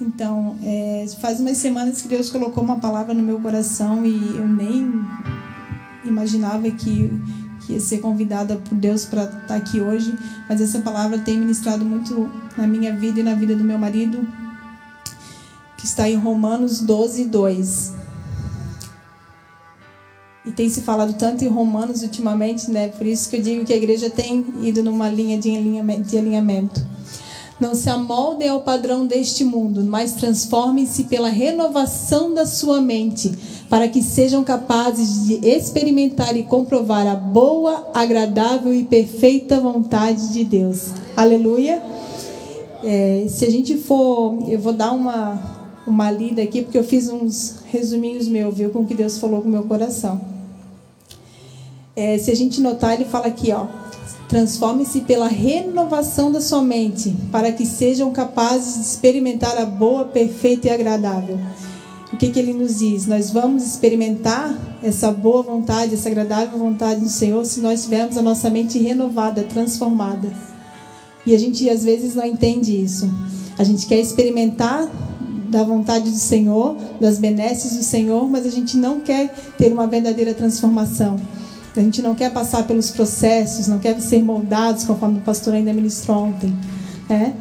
Então, é, faz umas semanas que Deus colocou uma palavra no meu coração e eu nem imaginava que, que ia ser convidada por Deus para estar tá aqui hoje, mas essa palavra tem ministrado muito na minha vida e na vida do meu marido, que está em Romanos 12, 2. E tem se falado tanto em Romanos ultimamente, né? Por isso que eu digo que a igreja tem ido numa linha de alinhamento. Não se amoldem ao padrão deste mundo, mas transformem-se pela renovação da sua mente, para que sejam capazes de experimentar e comprovar a boa, agradável e perfeita vontade de Deus. Aleluia. É, se a gente for, eu vou dar uma, uma lida aqui, porque eu fiz uns resuminhos meus, viu, com o que Deus falou com o meu coração. É, se a gente notar, ele fala aqui, ó. Transforme-se pela renovação da sua mente, para que sejam capazes de experimentar a boa, perfeita e agradável. O que, que ele nos diz? Nós vamos experimentar essa boa vontade, essa agradável vontade do Senhor, se nós tivermos a nossa mente renovada, transformada. E a gente às vezes não entende isso. A gente quer experimentar da vontade do Senhor, das benesses do Senhor, mas a gente não quer ter uma verdadeira transformação. A gente não quer passar pelos processos, não quer ser moldados, conforme o pastor ainda ministrou ontem. Né?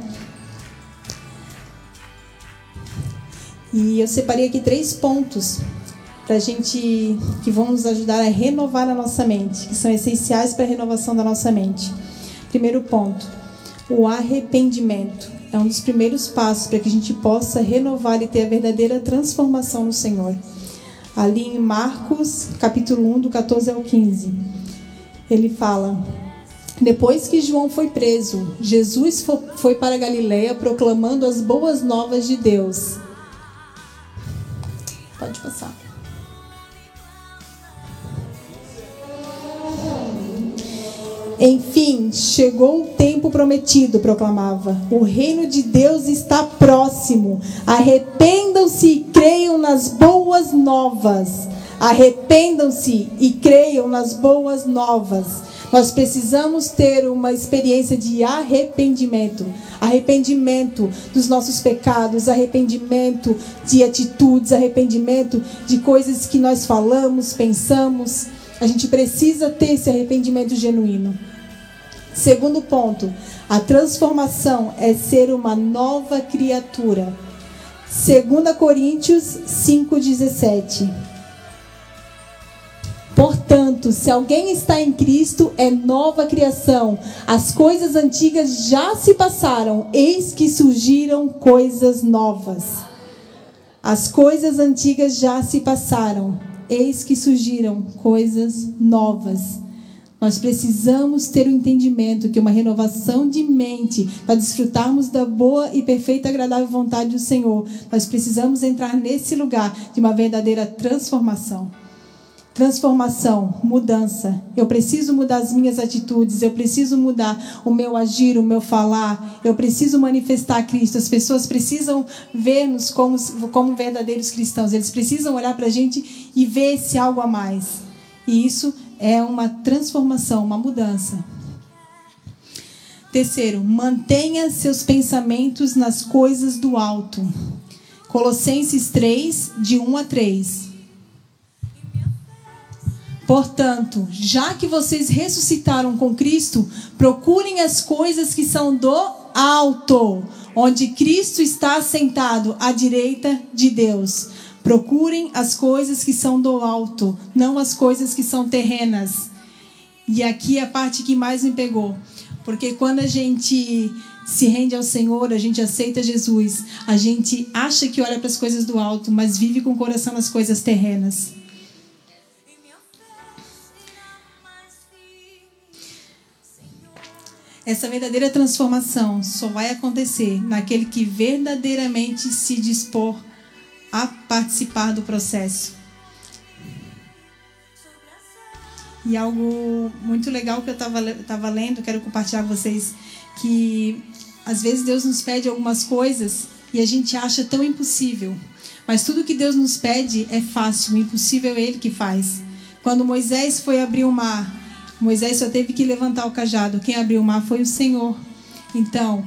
E eu separei aqui três pontos para gente que vão nos ajudar a renovar a nossa mente, que são essenciais para a renovação da nossa mente. Primeiro ponto, o arrependimento é um dos primeiros passos para que a gente possa renovar e ter a verdadeira transformação no Senhor ali em Marcos, capítulo 1, do 14 ao 15. Ele fala: Depois que João foi preso, Jesus foi para Galiléia proclamando as boas novas de Deus. Pode passar. Enfim, chegou o tempo prometido, proclamava. O reino de Deus está próximo. Arrependam-se e creiam nas boas novas. Arrependam-se e creiam nas boas novas. Nós precisamos ter uma experiência de arrependimento. Arrependimento dos nossos pecados, arrependimento de atitudes, arrependimento de coisas que nós falamos, pensamos. A gente precisa ter esse arrependimento genuíno. Segundo ponto, a transformação é ser uma nova criatura. 2 Coríntios 5,17. Portanto, se alguém está em Cristo, é nova criação. As coisas antigas já se passaram, eis que surgiram coisas novas. As coisas antigas já se passaram, eis que surgiram coisas novas. Nós precisamos ter o um entendimento que uma renovação de mente, para desfrutarmos da boa e perfeita agradável vontade do Senhor, nós precisamos entrar nesse lugar de uma verdadeira transformação. Transformação, mudança. Eu preciso mudar as minhas atitudes, eu preciso mudar o meu agir, o meu falar, eu preciso manifestar Cristo. As pessoas precisam ver-nos como, como verdadeiros cristãos, eles precisam olhar para a gente e ver esse algo a mais. E isso é uma transformação, uma mudança. Terceiro, mantenha seus pensamentos nas coisas do alto. Colossenses 3, de 1 a 3. Portanto, já que vocês ressuscitaram com Cristo, procurem as coisas que são do alto, onde Cristo está assentado à direita de Deus. Procurem as coisas que são do alto, não as coisas que são terrenas. E aqui é a parte que mais me pegou. Porque quando a gente se rende ao Senhor, a gente aceita Jesus, a gente acha que olha para as coisas do alto, mas vive com o coração nas coisas terrenas. Essa verdadeira transformação só vai acontecer naquele que verdadeiramente se dispor a participar do processo. E algo muito legal que eu estava lendo, quero compartilhar com vocês, que às vezes Deus nos pede algumas coisas e a gente acha tão impossível. Mas tudo que Deus nos pede é fácil, o impossível é Ele que faz. Quando Moisés foi abrir o mar, Moisés só teve que levantar o cajado. Quem abriu o mar foi o Senhor. Então,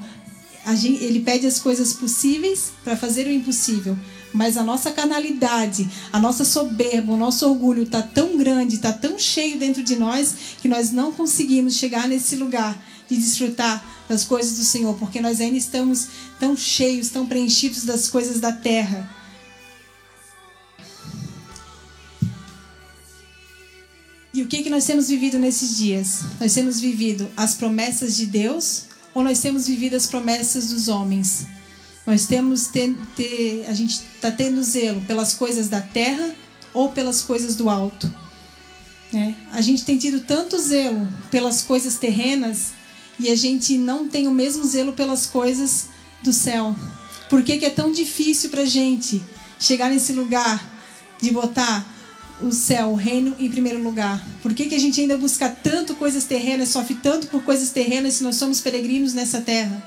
gente, ele pede as coisas possíveis para fazer o impossível. Mas a nossa carnalidade, a nossa soberba, o nosso orgulho está tão grande, está tão cheio dentro de nós, que nós não conseguimos chegar nesse lugar de desfrutar das coisas do Senhor, porque nós ainda estamos tão cheios, tão preenchidos das coisas da terra. Que, que nós temos vivido nesses dias? Nós temos vivido as promessas de Deus ou nós temos vivido as promessas dos homens? Nós temos ter, ter a gente está tendo zelo pelas coisas da terra ou pelas coisas do alto. Né? A gente tem tido tanto zelo pelas coisas terrenas e a gente não tem o mesmo zelo pelas coisas do céu. Por que, que é tão difícil para gente chegar nesse lugar de botar o céu, o reino em primeiro lugar? Por que, que a gente ainda busca tanto coisas terrenas, sofre tanto por coisas terrenas se nós somos peregrinos nessa terra?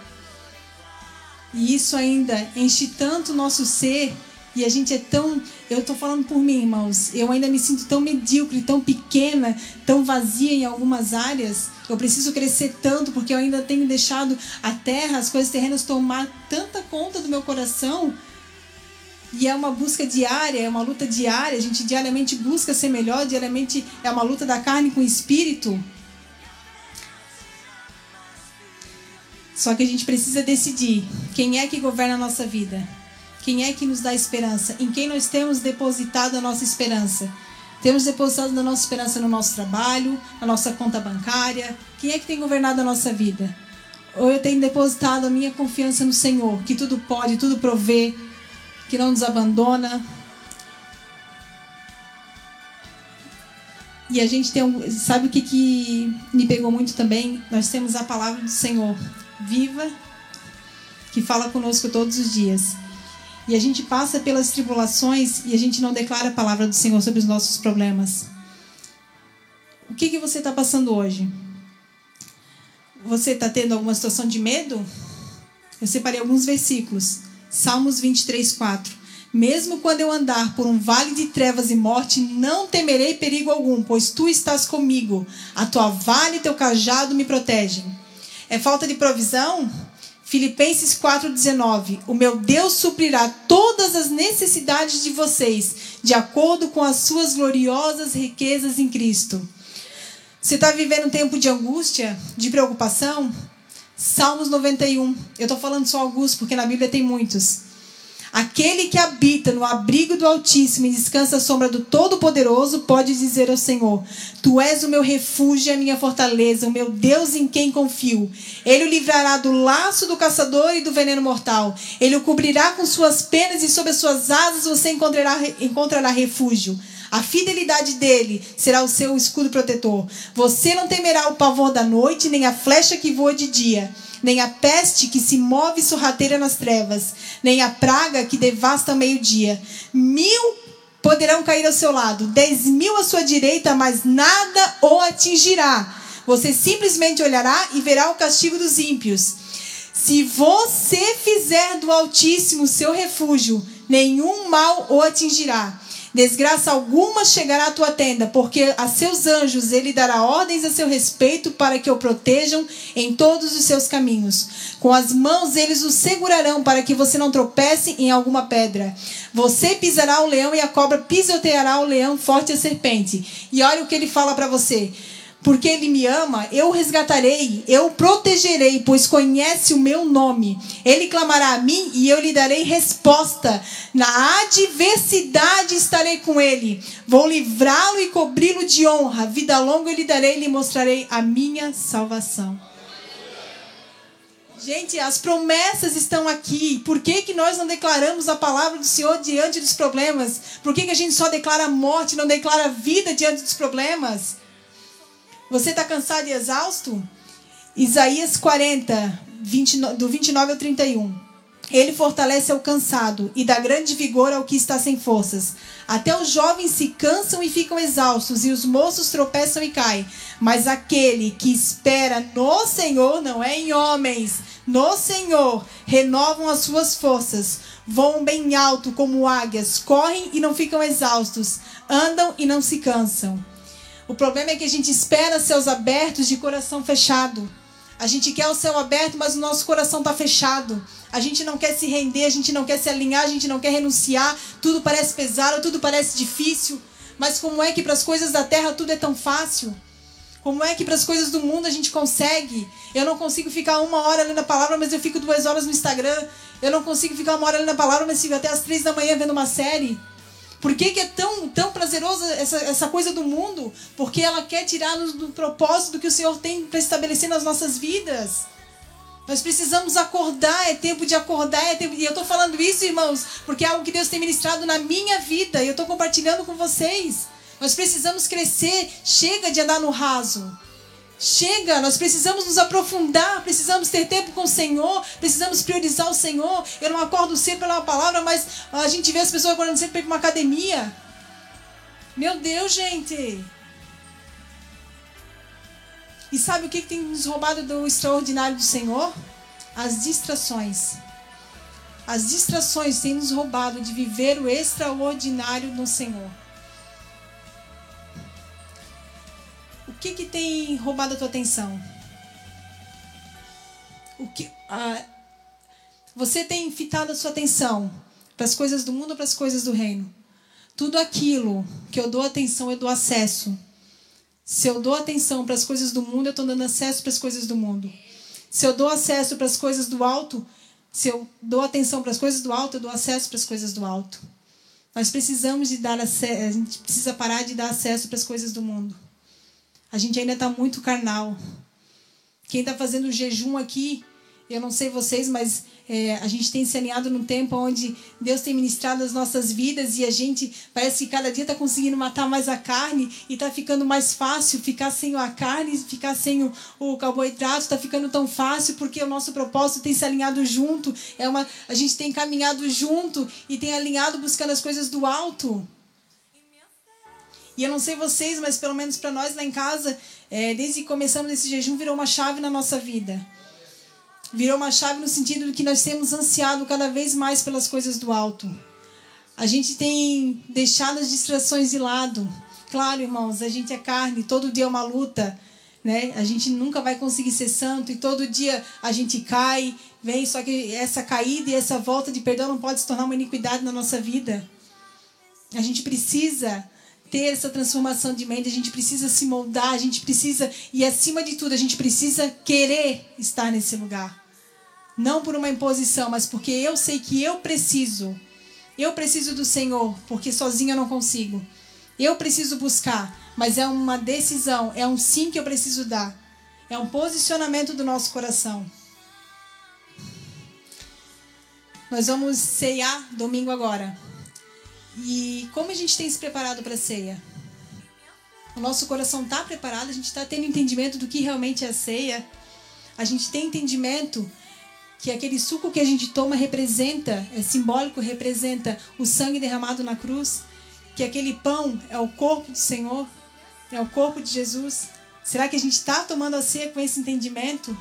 E isso ainda enche tanto o nosso ser e a gente é tão. Eu estou falando por mim, irmãos. Eu ainda me sinto tão medíocre, tão pequena, tão vazia em algumas áreas. Eu preciso crescer tanto porque eu ainda tenho deixado a terra, as coisas terrenas tomar tanta conta do meu coração e é uma busca diária, é uma luta diária. A gente diariamente busca ser melhor, diariamente é uma luta da carne com o espírito. Só que a gente precisa decidir quem é que governa a nossa vida. Quem é que nos dá esperança? Em quem nós temos depositado a nossa esperança? Temos depositado a nossa esperança no nosso trabalho, na nossa conta bancária? Quem é que tem governado a nossa vida? Ou eu tenho depositado a minha confiança no Senhor, que tudo pode, tudo provê, que não nos abandona. E a gente tem um, sabe o que, que me pegou muito também? Nós temos a palavra do Senhor viva que fala conosco todos os dias. E a gente passa pelas tribulações e a gente não declara a palavra do Senhor sobre os nossos problemas. O que, que você está passando hoje? Você está tendo alguma situação de medo? Eu separei alguns versículos. Salmos 23, 4. Mesmo quando eu andar por um vale de trevas e morte, não temerei perigo algum, pois tu estás comigo. A tua vale e teu cajado me protegem. É falta de provisão? Filipenses 4,19: O meu Deus suprirá todas as necessidades de vocês, de acordo com as suas gloriosas riquezas em Cristo. Você está vivendo um tempo de angústia, de preocupação? Salmos 91. Eu estou falando só alguns, porque na Bíblia tem muitos. Aquele que habita no abrigo do Altíssimo e descansa à sombra do Todo-Poderoso pode dizer ao Senhor: Tu és o meu refúgio e a minha fortaleza, o meu Deus em quem confio. Ele o livrará do laço do caçador e do veneno mortal. Ele o cobrirá com suas penas e sob as suas asas você encontrará, encontrará refúgio. A fidelidade dele será o seu escudo protetor. Você não temerá o pavor da noite, nem a flecha que voa de dia, nem a peste que se move sorrateira nas trevas, nem a praga que devasta ao meio-dia. Mil poderão cair ao seu lado, dez mil à sua direita, mas nada o atingirá. Você simplesmente olhará e verá o castigo dos ímpios. Se você fizer do Altíssimo seu refúgio, nenhum mal o atingirá. Desgraça alguma chegará à tua tenda, porque a seus anjos ele dará ordens a seu respeito para que o protejam em todos os seus caminhos. Com as mãos eles o segurarão para que você não tropece em alguma pedra. Você pisará o leão e a cobra pisoteará o leão forte e a serpente. E olha o que ele fala para você porque ele me ama, eu resgatarei, eu protegerei, pois conhece o meu nome. Ele clamará a mim e eu lhe darei resposta. Na adversidade estarei com ele. Vou livrá-lo e cobri-lo de honra. Vida longa eu lhe darei e lhe mostrarei a minha salvação. Gente, as promessas estão aqui. Por que, que nós não declaramos a palavra do Senhor diante dos problemas? Por que, que a gente só declara morte, não declara vida diante dos problemas? Você está cansado e exausto? Isaías 40, 20, do 29 ao 31. Ele fortalece ao cansado e dá grande vigor ao que está sem forças. Até os jovens se cansam e ficam exaustos, e os moços tropeçam e caem. Mas aquele que espera no Senhor, não é em homens, no Senhor, renovam as suas forças, voam bem alto como águias, correm e não ficam exaustos, andam e não se cansam. O problema é que a gente espera céus abertos de coração fechado. A gente quer o céu aberto, mas o nosso coração está fechado. A gente não quer se render, a gente não quer se alinhar, a gente não quer renunciar. Tudo parece pesado, tudo parece difícil. Mas como é que para as coisas da terra tudo é tão fácil? Como é que para as coisas do mundo a gente consegue? Eu não consigo ficar uma hora lendo a palavra, mas eu fico duas horas no Instagram. Eu não consigo ficar uma hora lendo a palavra, mas fico até as três da manhã vendo uma série. Por que, que é tão, tão prazerosa essa, essa coisa do mundo? Porque ela quer tirar-nos do propósito que o Senhor tem para estabelecer nas nossas vidas. Nós precisamos acordar, é tempo de acordar, é tempo... e eu estou falando isso, irmãos, porque é algo que Deus tem ministrado na minha vida e eu estou compartilhando com vocês. Nós precisamos crescer, chega de andar no raso. Chega, nós precisamos nos aprofundar, precisamos ter tempo com o Senhor, precisamos priorizar o Senhor. Eu não acordo sempre pela palavra, mas a gente vê as pessoas acordando sempre para ir para uma academia. Meu Deus, gente! E sabe o que tem nos roubado do extraordinário do Senhor? As distrações. As distrações têm nos roubado de viver o extraordinário no Senhor. Que, que tem roubado a tua atenção? O que, você tem fitado a sua atenção para as coisas do mundo ou para as coisas do reino? Tudo aquilo que eu dou atenção, eu dou acesso. Se eu dou atenção para as coisas do mundo, eu estou dando acesso para as coisas do mundo. Se eu dou acesso para as coisas do alto, se eu dou atenção para as coisas do alto, eu dou acesso para as coisas do alto. Nós precisamos de dar acesso, a gente precisa parar de dar acesso para as coisas do mundo. A gente ainda está muito carnal. Quem está fazendo jejum aqui, eu não sei vocês, mas é, a gente tem se alinhado num tempo onde Deus tem ministrado as nossas vidas e a gente parece que cada dia está conseguindo matar mais a carne e está ficando mais fácil ficar sem a carne, ficar sem o, o carboidrato, está ficando tão fácil porque o nosso propósito tem se alinhado junto, é uma, a gente tem caminhado junto e tem alinhado buscando as coisas do alto. E eu não sei vocês, mas pelo menos para nós lá em casa, é, desde que começamos esse jejum, virou uma chave na nossa vida virou uma chave no sentido de que nós temos ansiado cada vez mais pelas coisas do alto. A gente tem deixado as distrações de lado. Claro, irmãos, a gente é carne, todo dia é uma luta, né? A gente nunca vai conseguir ser santo e todo dia a gente cai, vem, só que essa caída e essa volta de perdão não pode se tornar uma iniquidade na nossa vida. A gente precisa ter essa transformação de mente, a gente precisa se moldar, a gente precisa, e acima de tudo, a gente precisa querer estar nesse lugar. Não por uma imposição, mas porque eu sei que eu preciso. Eu preciso do Senhor, porque sozinho eu não consigo. Eu preciso buscar, mas é uma decisão, é um sim que eu preciso dar. É um posicionamento do nosso coração. Nós vamos ceiar domingo agora. E como a gente tem se preparado para a ceia? O nosso coração está preparado, a gente está tendo entendimento do que realmente é a ceia. A gente tem entendimento que aquele suco que a gente toma representa, é simbólico, representa o sangue derramado na cruz, que aquele pão é o corpo do Senhor, é o corpo de Jesus. Será que a gente está tomando a ceia com esse entendimento?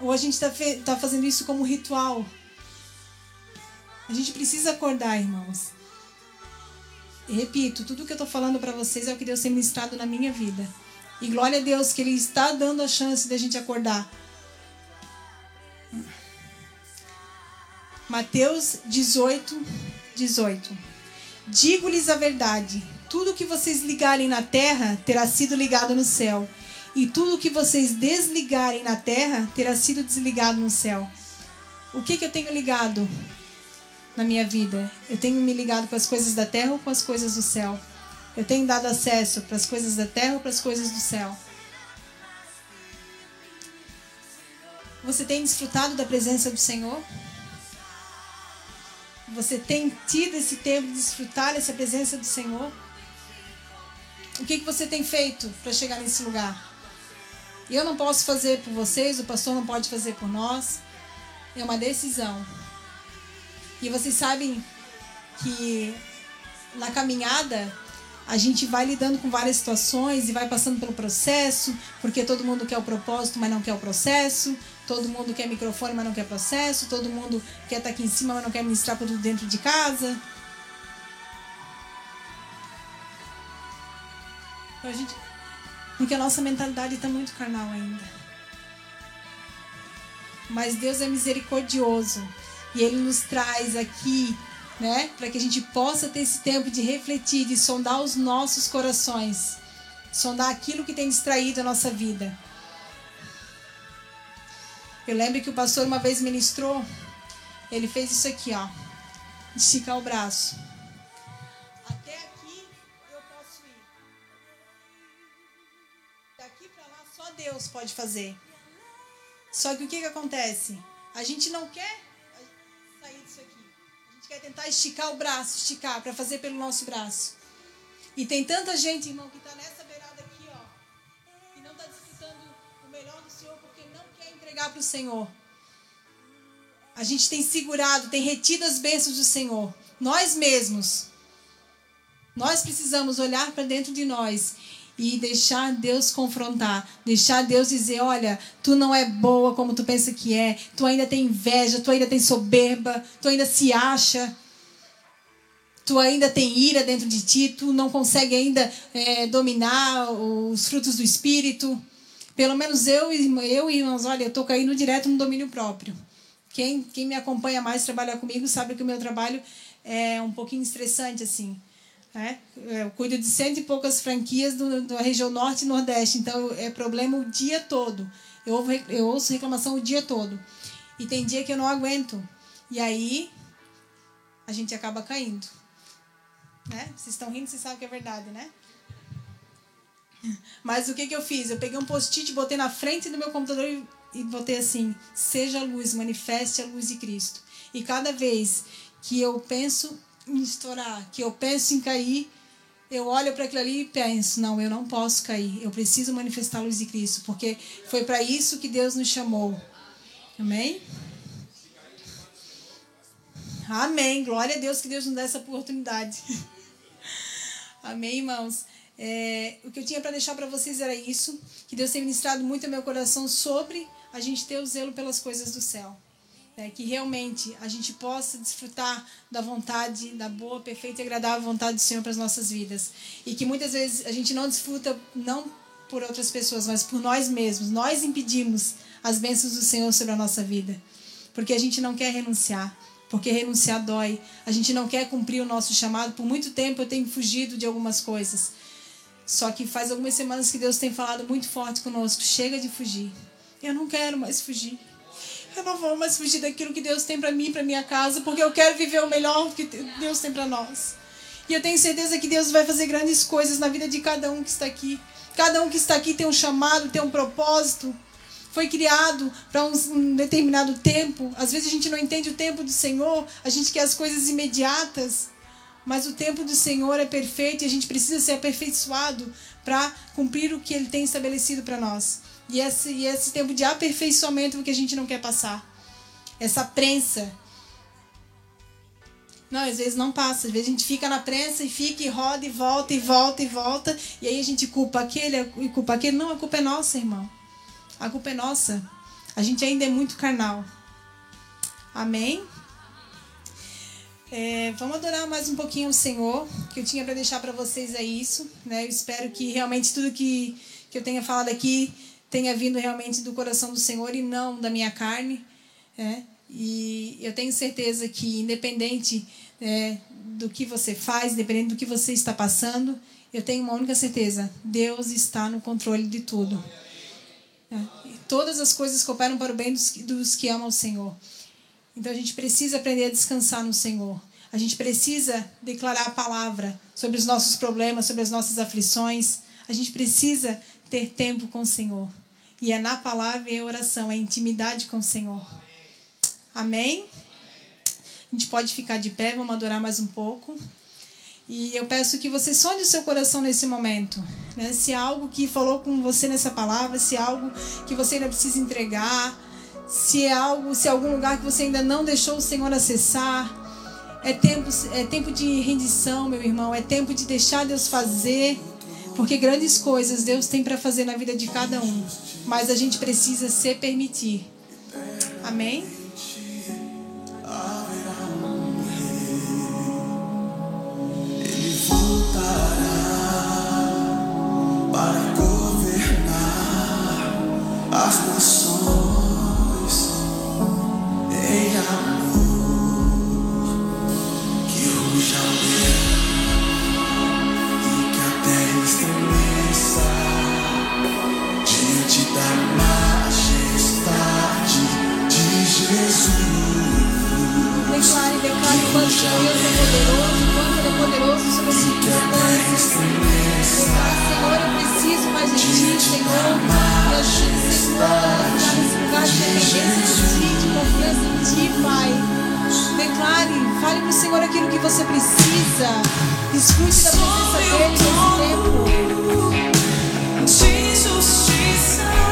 Ou a gente está tá fazendo isso como ritual? A gente precisa acordar, irmãos. Repito, tudo que eu estou falando para vocês é o que Deus tem ministrado na minha vida. E glória a Deus que Ele está dando a chance da gente acordar. Mateus 18, 18. Digo-lhes a verdade: tudo que vocês ligarem na terra terá sido ligado no céu, e tudo que vocês desligarem na terra terá sido desligado no céu. O que, que eu tenho ligado na minha vida? Eu tenho me ligado com as coisas da terra ou com as coisas do céu? Eu tenho dado acesso para as coisas da terra ou para as coisas do céu? Você tem desfrutado da presença do Senhor? Você tem tido esse tempo de desfrutar dessa presença do Senhor? O que, que você tem feito para chegar nesse lugar? Eu não posso fazer por vocês, o pastor não pode fazer por nós. É uma decisão. E vocês sabem que na caminhada a gente vai lidando com várias situações e vai passando pelo processo, porque todo mundo quer o propósito, mas não quer o processo. Todo mundo quer microfone, mas não quer processo. Todo mundo quer estar aqui em cima, mas não quer ministrar tudo dentro de casa. A gente, porque a nossa mentalidade está muito carnal ainda. mas Deus é misericordioso e Ele nos traz aqui, né, para que a gente possa ter esse tempo de refletir, de sondar os nossos corações, sondar aquilo que tem distraído a nossa vida. Eu lembro que o pastor uma vez ministrou, ele fez isso aqui, ó, esticar o braço. Até aqui eu posso ir. Daqui para lá só Deus pode fazer. Só que o que, que acontece? A gente não quer quer tentar esticar o braço, esticar, para fazer pelo nosso braço. E tem tanta gente, irmão, que está nessa beirada aqui, ó, que não está desfrutando o melhor do Senhor porque não quer entregar para o Senhor. A gente tem segurado, tem retido as bênçãos do Senhor. Nós mesmos. Nós precisamos olhar para dentro de nós e deixar Deus confrontar, deixar Deus dizer, olha, tu não é boa como tu pensa que é, tu ainda tem inveja, tu ainda tem soberba, tu ainda se acha, tu ainda tem ira dentro de ti, tu não consegue ainda é, dominar os frutos do Espírito. Pelo menos eu, eu irmãos, olha, eu estou caindo direto no domínio próprio. Quem, quem me acompanha mais, trabalha comigo, sabe que o meu trabalho é um pouquinho estressante, assim. Né? Eu cuido de cento e poucas franquias do, da região norte e nordeste, então é problema o dia todo. Eu, eu ouço reclamação o dia todo. E tem dia que eu não aguento. E aí a gente acaba caindo. Né? Vocês estão rindo, vocês sabem que é verdade, né? Mas o que, que eu fiz? Eu peguei um post-it, botei na frente do meu computador e, e botei assim: Seja a luz, manifeste a luz de Cristo. E cada vez que eu penso em estourar, que eu penso em cair, eu olho para aquilo ali e penso: não, eu não posso cair, eu preciso manifestar a luz de Cristo, porque foi para isso que Deus nos chamou. Amém? Amém. Glória a Deus que Deus nos dá essa oportunidade. Amém, irmãos. É, o que eu tinha para deixar para vocês era isso, que Deus tem ministrado muito ao meu coração sobre a gente ter o zelo pelas coisas do céu é, que realmente a gente possa desfrutar da vontade, da boa, perfeita e agradável vontade do Senhor para as nossas vidas. E que muitas vezes a gente não desfruta, não por outras pessoas, mas por nós mesmos. Nós impedimos as bênçãos do Senhor sobre a nossa vida. Porque a gente não quer renunciar. Porque renunciar dói. A gente não quer cumprir o nosso chamado. Por muito tempo eu tenho fugido de algumas coisas. Só que faz algumas semanas que Deus tem falado muito forte conosco. Chega de fugir. Eu não quero mais fugir. Eu não vou mais fugir daquilo que Deus tem para mim, para minha casa, porque eu quero viver o melhor que Deus tem para nós. E eu tenho certeza que Deus vai fazer grandes coisas na vida de cada um que está aqui. Cada um que está aqui tem um chamado, tem um propósito. Foi criado para um determinado tempo. Às vezes a gente não entende o tempo do Senhor, a gente quer as coisas imediatas. Mas o tempo do Senhor é perfeito e a gente precisa ser aperfeiçoado para cumprir o que Ele tem estabelecido para nós. E esse, e esse tempo de aperfeiçoamento que a gente não quer passar. Essa prensa. Não, às vezes não passa. Às vezes a gente fica na prensa e fica e roda e volta e volta e volta. E aí a gente culpa aquele e culpa aquele. Não, a culpa é nossa, irmão. A culpa é nossa. A gente ainda é muito carnal. Amém? É, vamos adorar mais um pouquinho o Senhor. Que eu tinha para deixar para vocês é isso. Né? Eu espero que realmente tudo que, que eu tenha falado aqui tenha vindo realmente do coração do Senhor e não da minha carne. É? E eu tenho certeza que, independente é, do que você faz, independente do que você está passando, eu tenho uma única certeza: Deus está no controle de tudo. É? todas as coisas cooperam para o bem dos, dos que amam o Senhor. Então a gente precisa aprender a descansar no Senhor. A gente precisa declarar a palavra sobre os nossos problemas, sobre as nossas aflições. A gente precisa ter tempo com o Senhor. E é na palavra e a oração, é intimidade com o Senhor. Amém? A gente pode ficar de pé, vamos adorar mais um pouco. E eu peço que você sonhe o seu coração nesse momento. Né? Se algo que falou com você nessa palavra, se algo que você ainda precisa entregar, se é algo, se é algum lugar que você ainda não deixou o Senhor acessar. É tempo, é tempo de rendição, meu irmão. É tempo de deixar Deus fazer. Porque grandes coisas Deus tem para fazer na vida de cada um. Mas a gente precisa se permitir. Amém? Ele voltará para governar as nações. Lugar de de de confiança em Ti, Pai. Declare, fale para o Senhor aquilo que você precisa. Desfrute da presença dEle nesse tempo. de justiça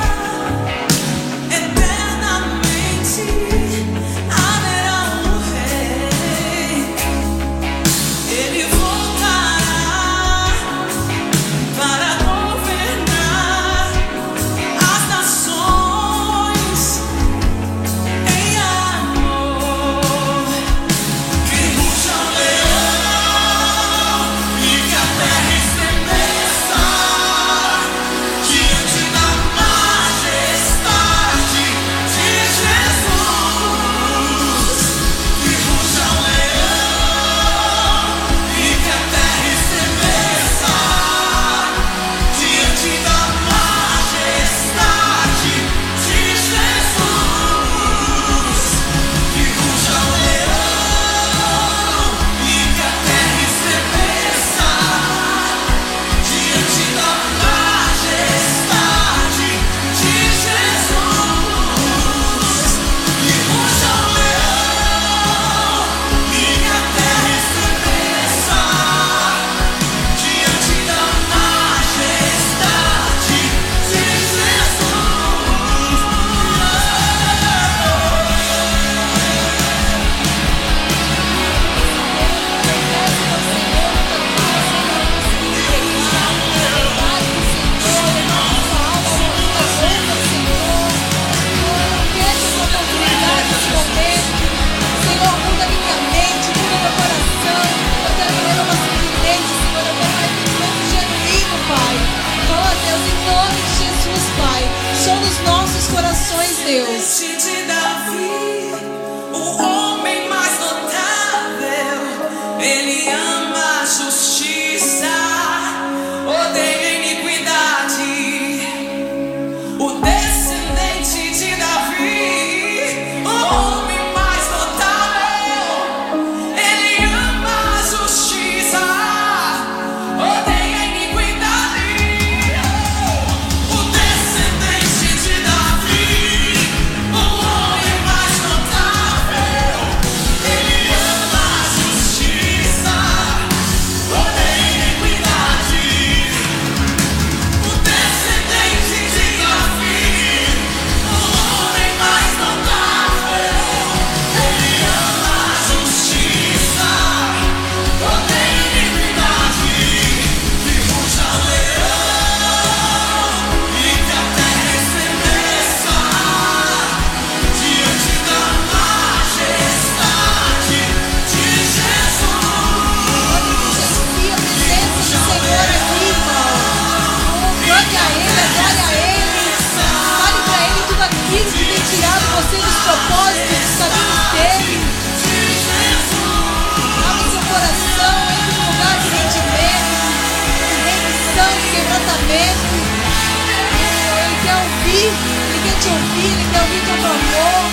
quer te ouvir, Ele quer ouvir teu clamor.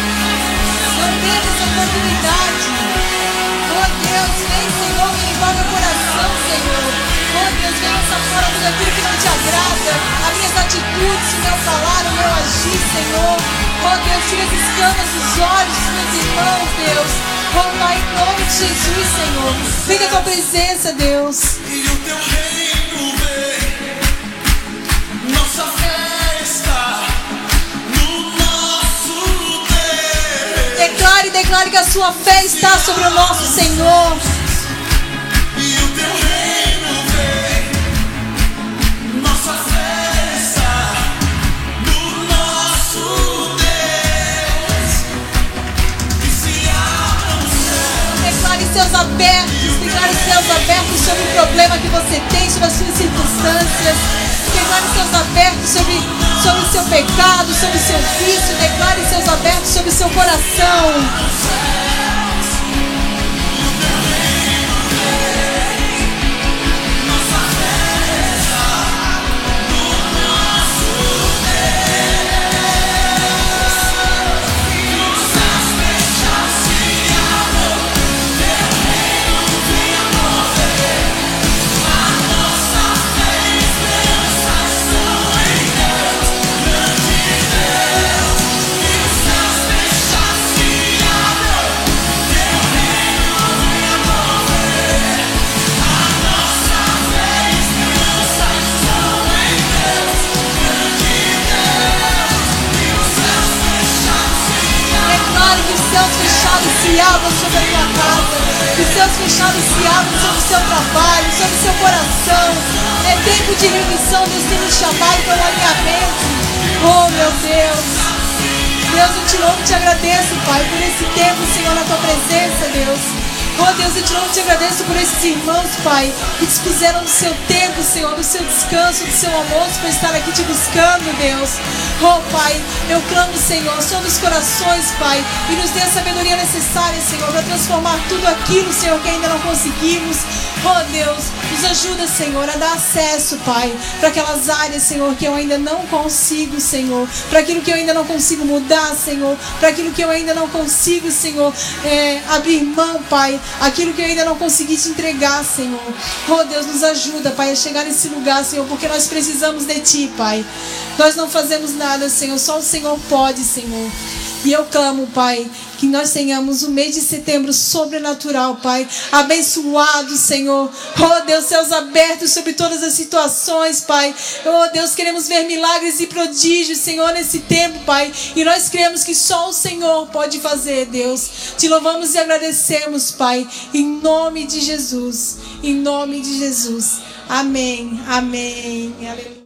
Não perca essa oportunidade. Oh Deus, vem Senhor, me envolve o coração, Senhor. Oh Deus, vem lançar fora tudo aquilo que não te agrada. As minhas atitudes, o meu falar, o meu agir, Senhor. Oh Deus, tira as escamas dos olhos dos meus irmãos, Deus. Oh Pai, em nome de Jesus, Senhor. Vem com a presença, Deus. Deus. Declare, que a sua fé está sobre o nosso Senhor. E o teu reino vem, nossa fé está no nosso Deus. Que se abra o céu. Declare céus abertos, declare céus abertos sobre o problema que você tem, sobre as suas circunstâncias. Declare céus abertos sobre, sobre o seu pecado, sobre o seu vício. Declare céus abertos sobre o seu coração. Anunciado sobre o seu trabalho, sobre o seu coração. É tempo de remissão, Deus tem nos chamado para o alinhamento. Oh, meu Deus. Deus, eu te louvo e te agradeço, Pai, por esse tempo, Senhor, na tua presença, Deus. Oh Deus, eu te louvo e te agradeço por esses irmãos, Pai, que dispuseram do seu tempo, Senhor, do seu descanso, do seu almoço, para estar aqui te buscando, Deus. Oh Pai, eu clamo, Senhor, sobre os corações, Pai, e nos dê a sabedoria necessária, Senhor, para transformar tudo aquilo, Senhor, que ainda não conseguimos. Oh Deus, nos ajuda, Senhor, a dar acesso, Pai, para aquelas áreas, Senhor, que eu ainda não consigo, Senhor, para aquilo que eu ainda não consigo mudar, Senhor, para aquilo que eu ainda não consigo, Senhor, é, abrir mão, Pai, aquilo que eu ainda não consegui te entregar, Senhor. Oh Deus, nos ajuda, Pai, a chegar nesse lugar, Senhor, porque nós precisamos de Ti, Pai. Nós não fazemos nada, Senhor, só o Senhor pode, Senhor. E eu clamo, Pai, que nós tenhamos um mês de setembro sobrenatural, Pai. Abençoado, Senhor. Oh, Deus, céus abertos sobre todas as situações, Pai. Oh, Deus, queremos ver milagres e prodígios, Senhor, nesse tempo, Pai. E nós cremos que só o Senhor pode fazer, Deus. Te louvamos e agradecemos, Pai. Em nome de Jesus. Em nome de Jesus. Amém. Amém. Aleluia.